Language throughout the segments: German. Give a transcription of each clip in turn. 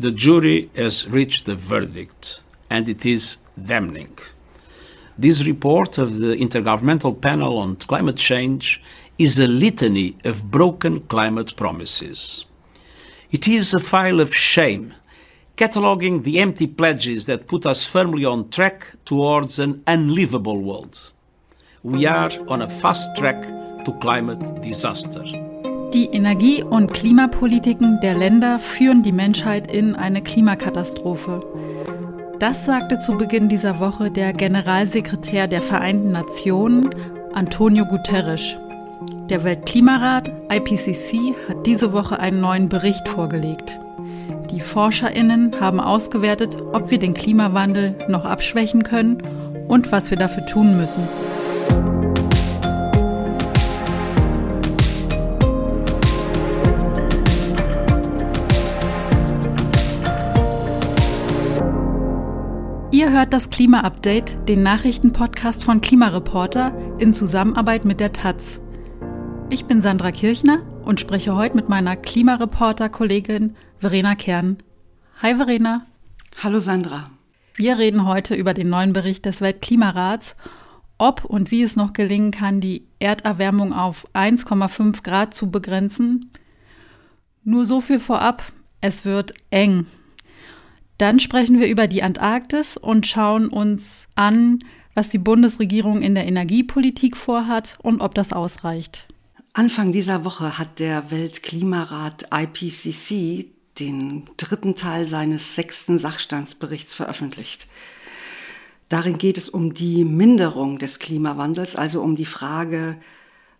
The jury has reached a verdict, and it is damning. This report of the Intergovernmental Panel on Climate Change is a litany of broken climate promises. It is a file of shame, cataloguing the empty pledges that put us firmly on track towards an unlivable world. We are on a fast track to climate disaster. Die Energie- und Klimapolitiken der Länder führen die Menschheit in eine Klimakatastrophe. Das sagte zu Beginn dieser Woche der Generalsekretär der Vereinten Nationen, Antonio Guterres. Der Weltklimarat IPCC hat diese Woche einen neuen Bericht vorgelegt. Die Forscherinnen haben ausgewertet, ob wir den Klimawandel noch abschwächen können und was wir dafür tun müssen. Ihr hört das Klima-Update, den Nachrichtenpodcast von Klimareporter in Zusammenarbeit mit der Taz. Ich bin Sandra Kirchner und spreche heute mit meiner Klimareporter-Kollegin Verena Kern. Hi Verena. Hallo Sandra. Wir reden heute über den neuen Bericht des Weltklimarats, ob und wie es noch gelingen kann, die Erderwärmung auf 1,5 Grad zu begrenzen. Nur so viel vorab, es wird eng. Dann sprechen wir über die Antarktis und schauen uns an, was die Bundesregierung in der Energiepolitik vorhat und ob das ausreicht. Anfang dieser Woche hat der Weltklimarat IPCC den dritten Teil seines sechsten Sachstandsberichts veröffentlicht. Darin geht es um die Minderung des Klimawandels, also um die Frage,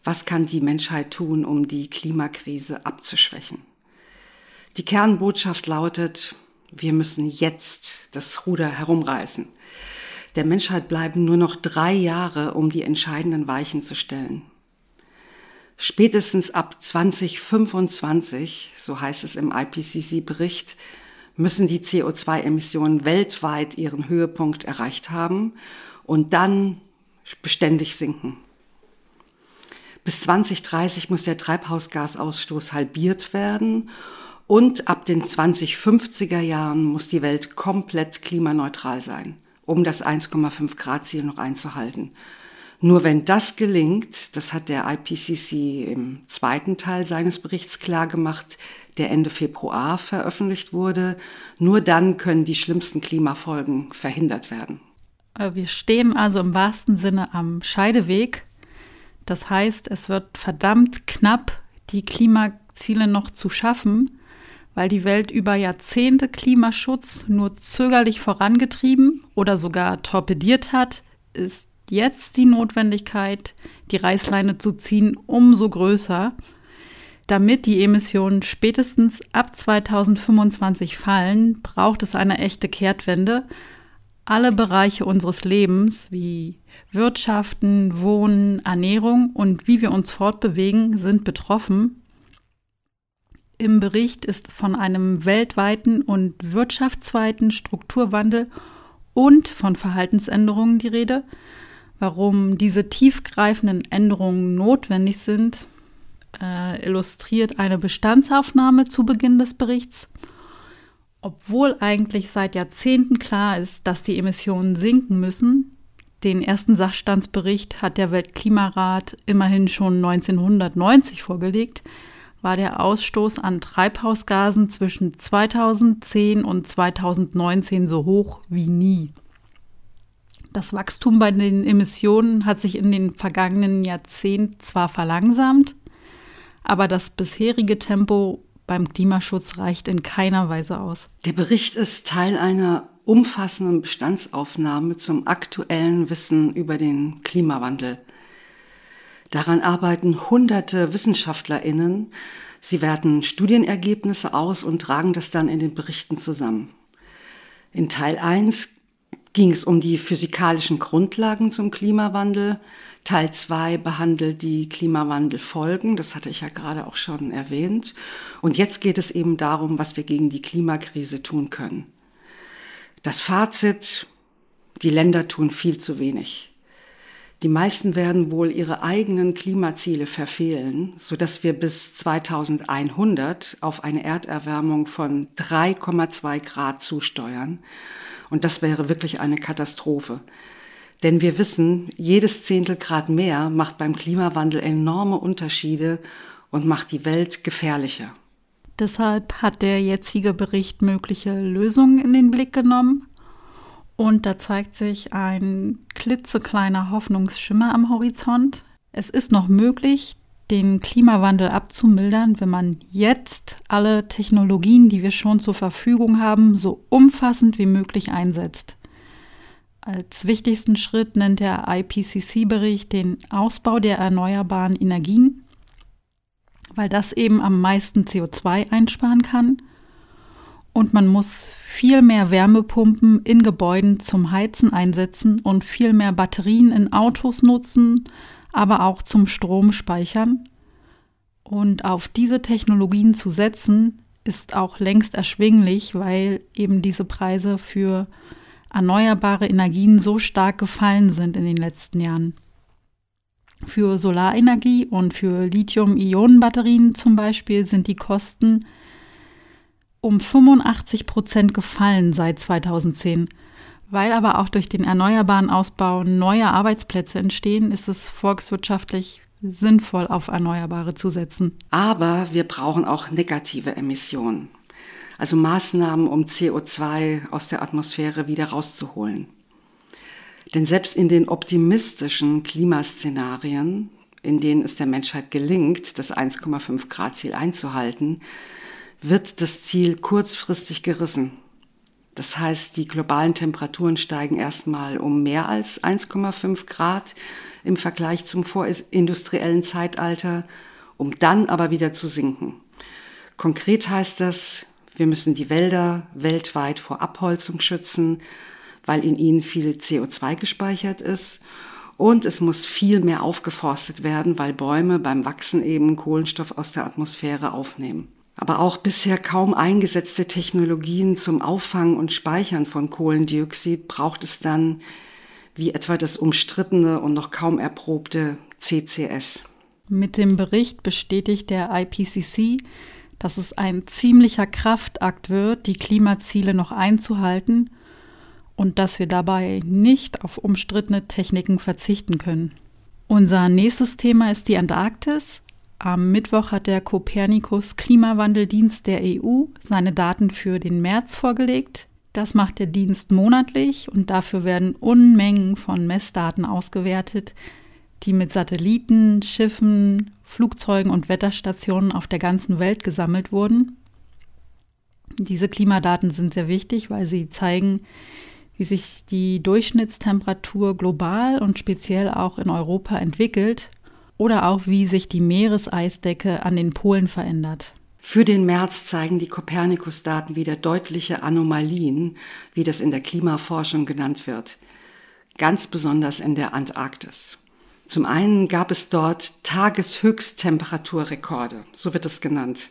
was kann die Menschheit tun, um die Klimakrise abzuschwächen. Die Kernbotschaft lautet, wir müssen jetzt das Ruder herumreißen. Der Menschheit bleiben nur noch drei Jahre, um die entscheidenden Weichen zu stellen. Spätestens ab 2025, so heißt es im IPCC-Bericht, müssen die CO2-Emissionen weltweit ihren Höhepunkt erreicht haben und dann beständig sinken. Bis 2030 muss der Treibhausgasausstoß halbiert werden und ab den 2050er Jahren muss die Welt komplett klimaneutral sein, um das 1,5 Grad Ziel noch einzuhalten. Nur wenn das gelingt, das hat der IPCC im zweiten Teil seines Berichts klargemacht, der Ende Februar veröffentlicht wurde, nur dann können die schlimmsten Klimafolgen verhindert werden. Äh, wir stehen also im wahrsten Sinne am Scheideweg. Das heißt, es wird verdammt knapp, die Klimaziele noch zu schaffen weil die Welt über Jahrzehnte Klimaschutz nur zögerlich vorangetrieben oder sogar torpediert hat, ist jetzt die Notwendigkeit, die Reißleine zu ziehen, umso größer, damit die Emissionen spätestens ab 2025 fallen, braucht es eine echte Kehrtwende. Alle Bereiche unseres Lebens wie Wirtschaften, Wohnen, Ernährung und wie wir uns fortbewegen sind betroffen im Bericht ist von einem weltweiten und wirtschaftsweiten Strukturwandel und von Verhaltensänderungen die Rede. Warum diese tiefgreifenden Änderungen notwendig sind, äh, illustriert eine Bestandsaufnahme zu Beginn des Berichts. Obwohl eigentlich seit Jahrzehnten klar ist, dass die Emissionen sinken müssen, den ersten Sachstandsbericht hat der Weltklimarat immerhin schon 1990 vorgelegt, war der Ausstoß an Treibhausgasen zwischen 2010 und 2019 so hoch wie nie. Das Wachstum bei den Emissionen hat sich in den vergangenen Jahrzehnten zwar verlangsamt, aber das bisherige Tempo beim Klimaschutz reicht in keiner Weise aus. Der Bericht ist Teil einer umfassenden Bestandsaufnahme zum aktuellen Wissen über den Klimawandel. Daran arbeiten hunderte Wissenschaftlerinnen. Sie werten Studienergebnisse aus und tragen das dann in den Berichten zusammen. In Teil 1 ging es um die physikalischen Grundlagen zum Klimawandel. Teil 2 behandelt die Klimawandelfolgen, das hatte ich ja gerade auch schon erwähnt. Und jetzt geht es eben darum, was wir gegen die Klimakrise tun können. Das Fazit, die Länder tun viel zu wenig. Die meisten werden wohl ihre eigenen Klimaziele verfehlen, sodass wir bis 2100 auf eine Erderwärmung von 3,2 Grad zusteuern. Und das wäre wirklich eine Katastrophe. Denn wir wissen, jedes Zehntel Grad mehr macht beim Klimawandel enorme Unterschiede und macht die Welt gefährlicher. Deshalb hat der jetzige Bericht mögliche Lösungen in den Blick genommen und da zeigt sich ein klitzekleiner Hoffnungsschimmer am Horizont. Es ist noch möglich, den Klimawandel abzumildern, wenn man jetzt alle Technologien, die wir schon zur Verfügung haben, so umfassend wie möglich einsetzt. Als wichtigsten Schritt nennt der IPCC-Bericht den Ausbau der erneuerbaren Energien, weil das eben am meisten CO2 einsparen kann und man muss viel mehr Wärmepumpen in Gebäuden zum Heizen einsetzen und viel mehr Batterien in Autos nutzen, aber auch zum Strom speichern. Und auf diese Technologien zu setzen, ist auch längst erschwinglich, weil eben diese Preise für erneuerbare Energien so stark gefallen sind in den letzten Jahren. Für Solarenergie und für Lithium-Ionen-Batterien zum Beispiel sind die Kosten um 85 Prozent gefallen seit 2010. Weil aber auch durch den erneuerbaren Ausbau neue Arbeitsplätze entstehen, ist es volkswirtschaftlich sinnvoll, auf Erneuerbare zu setzen. Aber wir brauchen auch negative Emissionen, also Maßnahmen, um CO2 aus der Atmosphäre wieder rauszuholen. Denn selbst in den optimistischen Klimaszenarien, in denen es der Menschheit gelingt, das 1,5 Grad Ziel einzuhalten, wird das Ziel kurzfristig gerissen. Das heißt, die globalen Temperaturen steigen erstmal um mehr als 1,5 Grad im Vergleich zum vorindustriellen Zeitalter, um dann aber wieder zu sinken. Konkret heißt das, wir müssen die Wälder weltweit vor Abholzung schützen, weil in ihnen viel CO2 gespeichert ist. Und es muss viel mehr aufgeforstet werden, weil Bäume beim Wachsen eben Kohlenstoff aus der Atmosphäre aufnehmen aber auch bisher kaum eingesetzte Technologien zum Auffangen und Speichern von Kohlendioxid braucht es dann, wie etwa das umstrittene und noch kaum erprobte CCS. Mit dem Bericht bestätigt der IPCC, dass es ein ziemlicher Kraftakt wird, die Klimaziele noch einzuhalten und dass wir dabei nicht auf umstrittene Techniken verzichten können. Unser nächstes Thema ist die Antarktis. Am Mittwoch hat der Copernicus Klimawandeldienst der EU seine Daten für den März vorgelegt. Das macht der Dienst monatlich und dafür werden Unmengen von Messdaten ausgewertet, die mit Satelliten, Schiffen, Flugzeugen und Wetterstationen auf der ganzen Welt gesammelt wurden. Diese Klimadaten sind sehr wichtig, weil sie zeigen, wie sich die Durchschnittstemperatur global und speziell auch in Europa entwickelt oder auch wie sich die Meereseisdecke an den Polen verändert. Für den März zeigen die Kopernikus-Daten wieder deutliche Anomalien, wie das in der Klimaforschung genannt wird, ganz besonders in der Antarktis. Zum einen gab es dort Tageshöchsttemperaturrekorde, so wird es genannt.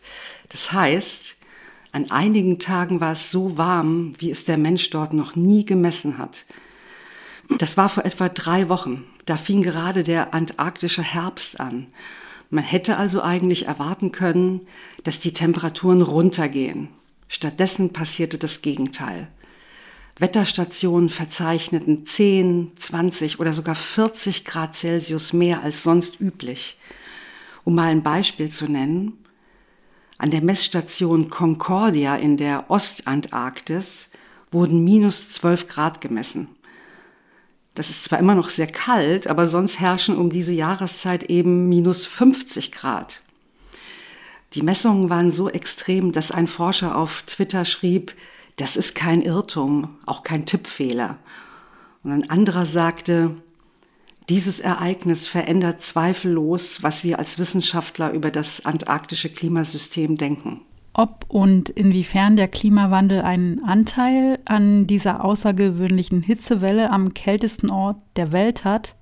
Das heißt, an einigen Tagen war es so warm, wie es der Mensch dort noch nie gemessen hat. Das war vor etwa drei Wochen. Da fing gerade der antarktische Herbst an. Man hätte also eigentlich erwarten können, dass die Temperaturen runtergehen. Stattdessen passierte das Gegenteil. Wetterstationen verzeichneten 10, 20 oder sogar 40 Grad Celsius mehr als sonst üblich. Um mal ein Beispiel zu nennen, an der Messstation Concordia in der Ostantarktis wurden minus 12 Grad gemessen. Das ist zwar immer noch sehr kalt, aber sonst herrschen um diese Jahreszeit eben minus 50 Grad. Die Messungen waren so extrem, dass ein Forscher auf Twitter schrieb, das ist kein Irrtum, auch kein Tippfehler. Und ein anderer sagte, dieses Ereignis verändert zweifellos, was wir als Wissenschaftler über das antarktische Klimasystem denken ob und inwiefern der Klimawandel einen Anteil an dieser außergewöhnlichen Hitzewelle am kältesten Ort der Welt hat.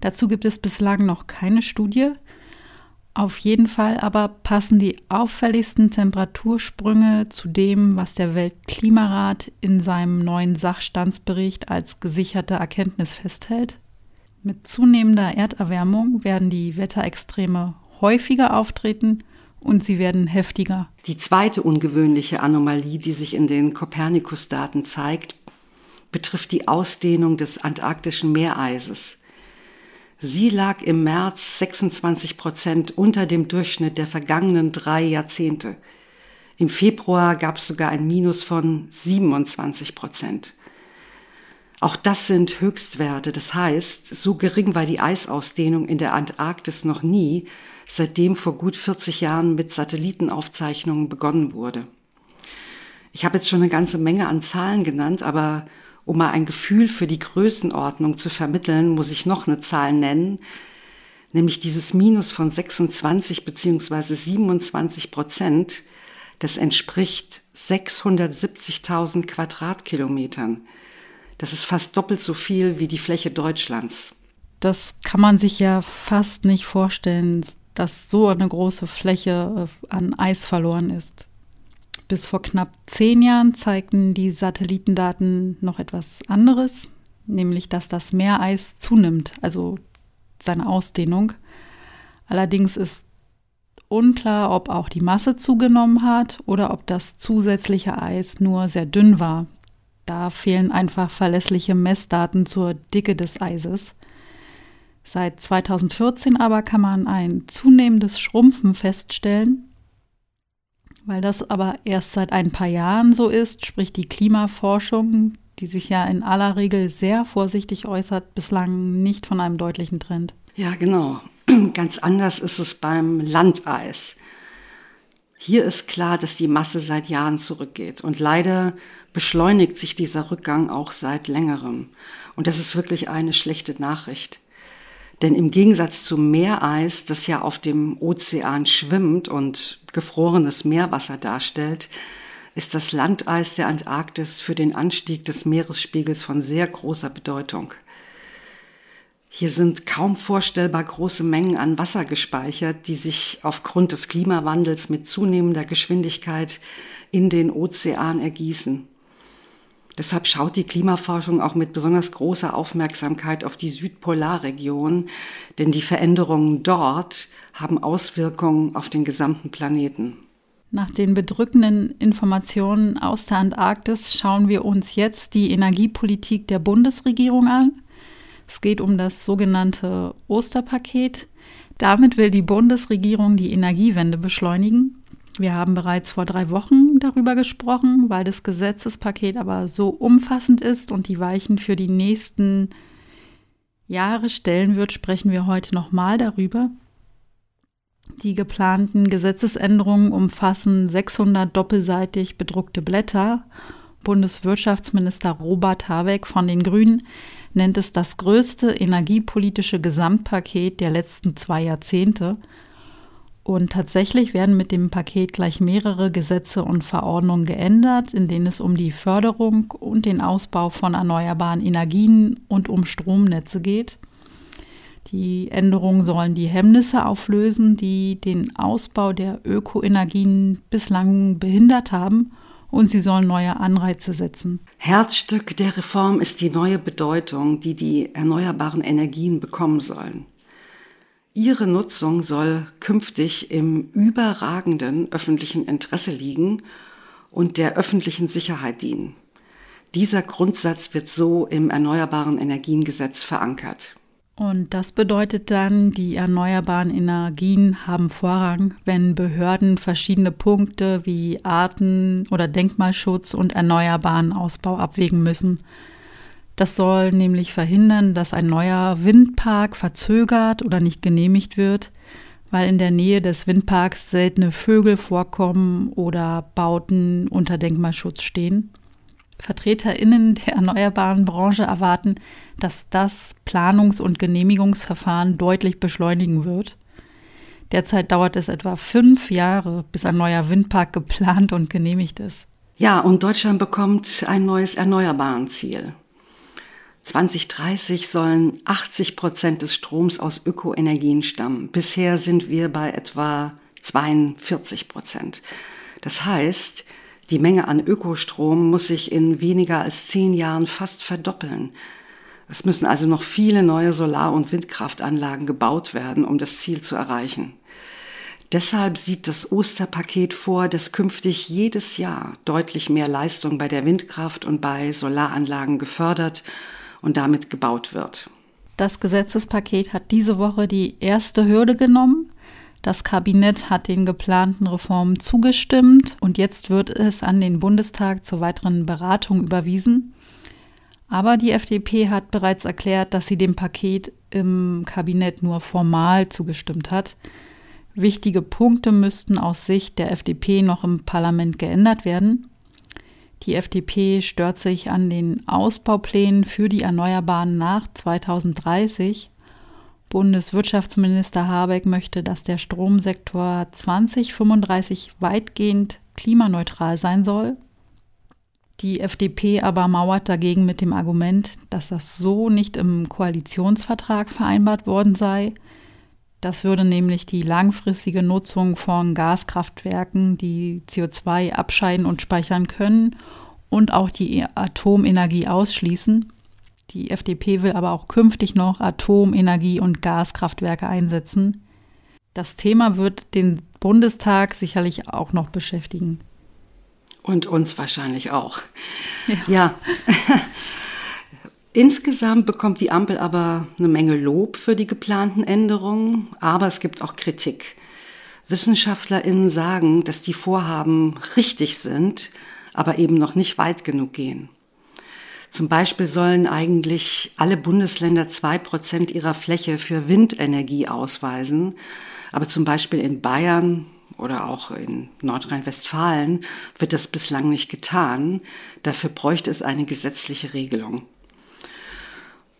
Dazu gibt es bislang noch keine Studie. Auf jeden Fall aber passen die auffälligsten Temperatursprünge zu dem, was der Weltklimarat in seinem neuen Sachstandsbericht als gesicherte Erkenntnis festhält. Mit zunehmender Erderwärmung werden die Wetterextreme häufiger auftreten und sie werden heftiger. Die zweite ungewöhnliche Anomalie, die sich in den Kopernikus-Daten zeigt, betrifft die Ausdehnung des antarktischen Meereises. Sie lag im März 26 Prozent unter dem Durchschnitt der vergangenen drei Jahrzehnte. Im Februar gab es sogar ein Minus von 27 Prozent. Auch das sind Höchstwerte. Das heißt, so gering war die Eisausdehnung in der Antarktis noch nie, seitdem vor gut 40 Jahren mit Satellitenaufzeichnungen begonnen wurde. Ich habe jetzt schon eine ganze Menge an Zahlen genannt, aber um mal ein Gefühl für die Größenordnung zu vermitteln, muss ich noch eine Zahl nennen, nämlich dieses Minus von 26 beziehungsweise 27 Prozent. Das entspricht 670.000 Quadratkilometern. Das ist fast doppelt so viel wie die Fläche Deutschlands. Das kann man sich ja fast nicht vorstellen, dass so eine große Fläche äh, an Eis verloren ist. Bis vor knapp zehn Jahren zeigten die Satellitendaten noch etwas anderes, nämlich dass das Meereis zunimmt, also seine Ausdehnung. Allerdings ist unklar, ob auch die Masse zugenommen hat oder ob das zusätzliche Eis nur sehr dünn war, da fehlen einfach verlässliche Messdaten zur Dicke des Eises. Seit 2014 aber kann man ein zunehmendes Schrumpfen feststellen. Weil das aber erst seit ein paar Jahren so ist, spricht die Klimaforschung, die sich ja in aller Regel sehr vorsichtig äußert, bislang nicht von einem deutlichen Trend. Ja, genau. Ganz anders ist es beim Landeis. Hier ist klar, dass die Masse seit Jahren zurückgeht. Und leider beschleunigt sich dieser Rückgang auch seit längerem. Und das ist wirklich eine schlechte Nachricht. Denn im Gegensatz zum Meereis, das ja auf dem Ozean schwimmt und gefrorenes Meerwasser darstellt, ist das Landeis der Antarktis für den Anstieg des Meeresspiegels von sehr großer Bedeutung. Hier sind kaum vorstellbar große Mengen an Wasser gespeichert, die sich aufgrund des Klimawandels mit zunehmender Geschwindigkeit in den Ozean ergießen. Deshalb schaut die Klimaforschung auch mit besonders großer Aufmerksamkeit auf die Südpolarregion, denn die Veränderungen dort haben Auswirkungen auf den gesamten Planeten. Nach den bedrückenden Informationen aus der Antarktis schauen wir uns jetzt die Energiepolitik der Bundesregierung an. Es geht um das sogenannte Osterpaket. Damit will die Bundesregierung die Energiewende beschleunigen. Wir haben bereits vor drei Wochen darüber gesprochen, weil das Gesetzespaket aber so umfassend ist und die Weichen für die nächsten Jahre stellen wird, sprechen wir heute nochmal darüber. Die geplanten Gesetzesänderungen umfassen 600 doppelseitig bedruckte Blätter. Bundeswirtschaftsminister Robert Habeck von den Grünen nennt es das größte energiepolitische Gesamtpaket der letzten zwei Jahrzehnte. Und tatsächlich werden mit dem Paket gleich mehrere Gesetze und Verordnungen geändert, in denen es um die Förderung und den Ausbau von erneuerbaren Energien und um Stromnetze geht. Die Änderungen sollen die Hemmnisse auflösen, die den Ausbau der Ökoenergien bislang behindert haben und sie sollen neue Anreize setzen. Herzstück der Reform ist die neue Bedeutung, die die erneuerbaren Energien bekommen sollen. Ihre Nutzung soll künftig im überragenden öffentlichen Interesse liegen und der öffentlichen Sicherheit dienen. Dieser Grundsatz wird so im Erneuerbaren Energiengesetz verankert. Und das bedeutet dann, die erneuerbaren Energien haben Vorrang, wenn Behörden verschiedene Punkte wie Arten- oder Denkmalschutz und erneuerbaren Ausbau abwägen müssen. Das soll nämlich verhindern, dass ein neuer Windpark verzögert oder nicht genehmigt wird, weil in der Nähe des Windparks seltene Vögel vorkommen oder Bauten unter Denkmalschutz stehen. VertreterInnen der erneuerbaren Branche erwarten, dass das Planungs- und Genehmigungsverfahren deutlich beschleunigen wird. Derzeit dauert es etwa fünf Jahre, bis ein neuer Windpark geplant und genehmigt ist. Ja, und Deutschland bekommt ein neues Erneuerbaren-Ziel. 2030 sollen 80 Prozent des Stroms aus Ökoenergien stammen. Bisher sind wir bei etwa 42 Prozent. Das heißt, die Menge an Ökostrom muss sich in weniger als zehn Jahren fast verdoppeln. Es müssen also noch viele neue Solar- und Windkraftanlagen gebaut werden, um das Ziel zu erreichen. Deshalb sieht das Osterpaket vor, dass künftig jedes Jahr deutlich mehr Leistung bei der Windkraft und bei Solaranlagen gefördert und damit gebaut wird. Das Gesetzespaket hat diese Woche die erste Hürde genommen. Das Kabinett hat den geplanten Reformen zugestimmt und jetzt wird es an den Bundestag zur weiteren Beratung überwiesen. Aber die FDP hat bereits erklärt, dass sie dem Paket im Kabinett nur formal zugestimmt hat. Wichtige Punkte müssten aus Sicht der FDP noch im Parlament geändert werden. Die FDP stört sich an den Ausbauplänen für die Erneuerbaren nach 2030. Bundeswirtschaftsminister Habeck möchte, dass der Stromsektor 2035 weitgehend klimaneutral sein soll. Die FDP aber mauert dagegen mit dem Argument, dass das so nicht im Koalitionsvertrag vereinbart worden sei. Das würde nämlich die langfristige Nutzung von Gaskraftwerken, die CO2 abscheiden und speichern können, und auch die Atomenergie ausschließen. Die FDP will aber auch künftig noch Atomenergie und Gaskraftwerke einsetzen. Das Thema wird den Bundestag sicherlich auch noch beschäftigen. Und uns wahrscheinlich auch. Ja. ja. Insgesamt bekommt die Ampel aber eine Menge Lob für die geplanten Änderungen, aber es gibt auch Kritik. Wissenschaftlerinnen sagen, dass die Vorhaben richtig sind, aber eben noch nicht weit genug gehen. Zum Beispiel sollen eigentlich alle Bundesländer zwei Prozent ihrer Fläche für Windenergie ausweisen, aber zum Beispiel in Bayern oder auch in Nordrhein-Westfalen wird das bislang nicht getan. Dafür bräuchte es eine gesetzliche Regelung.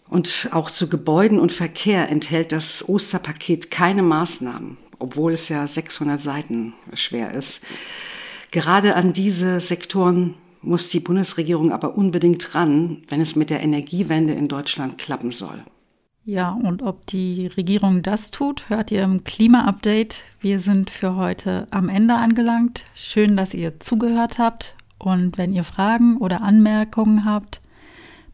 Und auch zu Gebäuden und Verkehr enthält das Osterpaket keine Maßnahmen, obwohl es ja 600 Seiten schwer ist. Gerade an diese Sektoren muss die Bundesregierung aber unbedingt ran, wenn es mit der Energiewende in Deutschland klappen soll. Ja, und ob die Regierung das tut, hört ihr im Klima-Update. Wir sind für heute am Ende angelangt. Schön, dass ihr zugehört habt. Und wenn ihr Fragen oder Anmerkungen habt,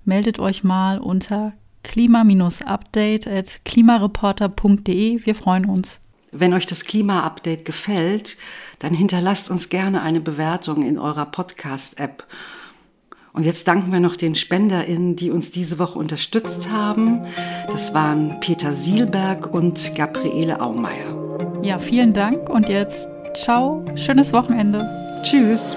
meldet euch mal unter klima-update at klimareporter.de. Wir freuen uns. Wenn euch das Klima-Update gefällt, dann hinterlasst uns gerne eine Bewertung in eurer Podcast-App. Und jetzt danken wir noch den SpenderInnen, die uns diese Woche unterstützt haben. Das waren Peter Sielberg und Gabriele Aumeier. Ja, vielen Dank und jetzt ciao, schönes Wochenende. Tschüss.